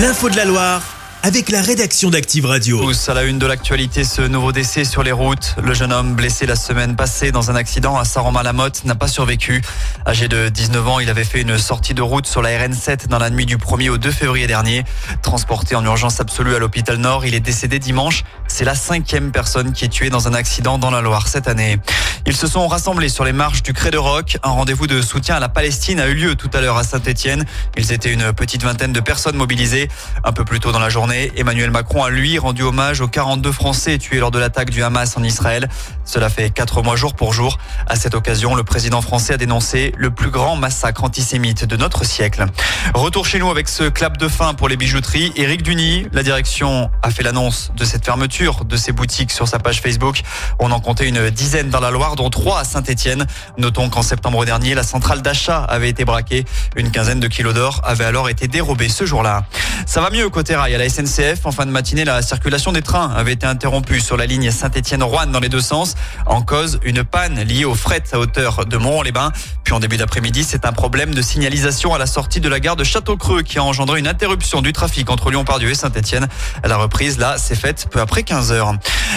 L'info de la Loire avec la rédaction d'Active Radio. Tous à la une de l'actualité, ce nouveau décès sur les routes. Le jeune homme blessé la semaine passée dans un accident à Saint-Romain-la-Motte n'a pas survécu. Âgé de 19 ans, il avait fait une sortie de route sur la RN7 dans la nuit du 1er au 2 février dernier. Transporté en urgence absolue à l'hôpital Nord, il est décédé dimanche. C'est la cinquième personne qui est tuée dans un accident dans la Loire cette année. Ils se sont rassemblés sur les marches du Cré de Roc. Un rendez-vous de soutien à la Palestine a eu lieu tout à l'heure à Saint-Etienne. Ils étaient une petite vingtaine de personnes mobilisées. Un peu plus tôt dans la journée, Emmanuel Macron a lui rendu hommage aux 42 Français tués lors de l'attaque du Hamas en Israël. Cela fait quatre mois jour pour jour. À cette occasion, le président français a dénoncé le plus grand massacre antisémite de notre siècle. Retour chez nous avec ce clap de fin pour les bijouteries. Éric Duny, la direction a fait l'annonce de cette fermeture de ses boutiques sur sa page Facebook. On en comptait une dizaine dans la Loire, dont trois à Saint-Etienne. Notons qu'en septembre dernier, la centrale d'achat avait été braquée. Une quinzaine de kilos d'or avait alors été dérobée ce jour-là. Ça va mieux côté rail à la SNCF. En fin de matinée, la circulation des trains avait été interrompue sur la ligne Saint-Étienne-Rouen dans les deux sens. En cause, une panne liée au fret à hauteur de Mont-les-Bains. En début d'après-midi, c'est un problème de signalisation à la sortie de la gare de Château-Creux qui a engendré une interruption du trafic entre Lyon-Pardieu et Saint-Étienne. La reprise, là, s'est faite peu après 15 heures.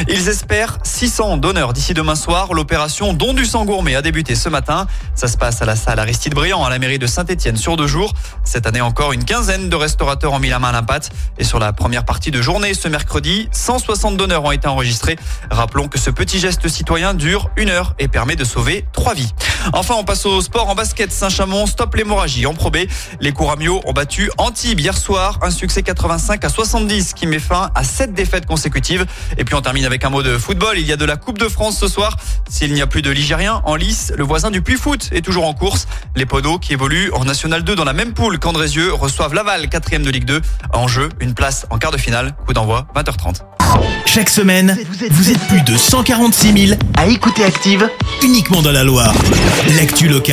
Ils espèrent 600 donneurs d'ici demain soir. L'opération Don du sang gourmet a débuté ce matin. Ça se passe à la salle Aristide Briand à la mairie de Saint-Étienne sur deux jours. Cette année encore, une quinzaine de restaurateurs ont mis la main à la pâte. Et sur la première partie de journée, ce mercredi, 160 donneurs ont été enregistrés. Rappelons que ce petit geste citoyen dure une heure et permet de sauver trois vies. Enfin, on passe au sport en basket. Saint-Chamond, stop l'hémorragie. En probé, les Couramio ont battu Antibes hier soir. Un succès 85 à 70 qui met fin à sept défaites consécutives. Et puis on termine avec un mot de football. Il y a de la Coupe de France ce soir. S'il n'y a plus de Ligérien en lice, le voisin du Puy Foot est toujours en course. Les Podos qui évoluent en National 2 dans la même poule qu'Andrézieux reçoivent Laval, quatrième de Ligue 2. En jeu, une place en quart de finale. Coup d'envoi, 20h30. Chaque semaine, vous êtes plus de 146 000 à écouter Active uniquement dans la Loire. L'actu locale,